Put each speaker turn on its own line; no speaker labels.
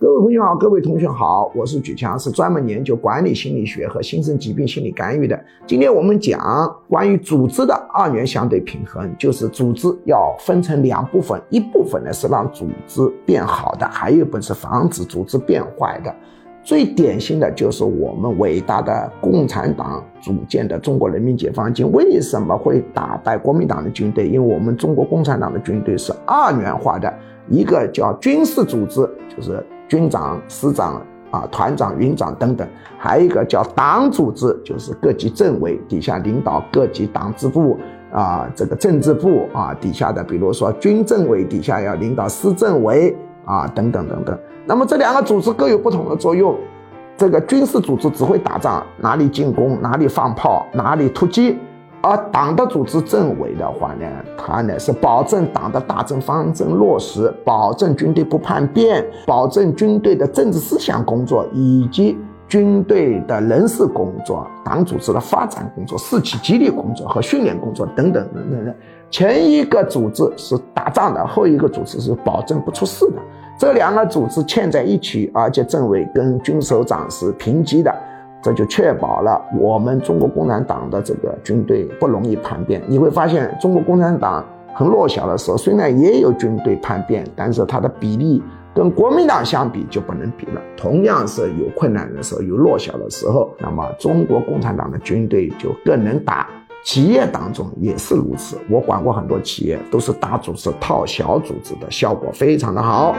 各位朋友好，各位同学好，我是举强，是专门研究管理心理学和新生疾病心理干预的。今天我们讲关于组织的二元相对平衡，就是组织要分成两部分，一部分呢是让组织变好的，还有一部分是防止组织变坏的。最典型的就是我们伟大的共产党组建的中国人民解放军，为什么会打败国民党的军队？因为我们中国共产党的军队是二元化的，一个叫军事组织，就是。军长、师长啊，团长、营长等等，还有一个叫党组织，就是各级政委底下领导各级党支部啊，这个政治部啊底下的，比如说军政委底下要领导师政委啊，等等等等。那么这两个组织各有不同的作用。这个军事组织只会打仗，哪里进攻，哪里放炮，哪里突击。而党的组织政委的话呢，他呢是保证党的大政方针落实，保证军队不叛变，保证军队的政治思想工作以及军队的人事工作、党组织的发展工作、士气激励工作和训练工作等等等等。前一个组织是打仗的，后一个组织是保证不出事的。这两个组织嵌在一起，而且政委跟军首长是平级的。这就确保了我们中国共产党的这个军队不容易叛变。你会发现，中国共产党很弱小的时候，虽然也有军队叛变，但是它的比例跟国民党相比就不能比了。同样是有困难的时候，有弱小的时候，那么中国共产党的军队就更能打。企业当中也是如此，我管过很多企业，都是大组织套小组织的，效果非常的好。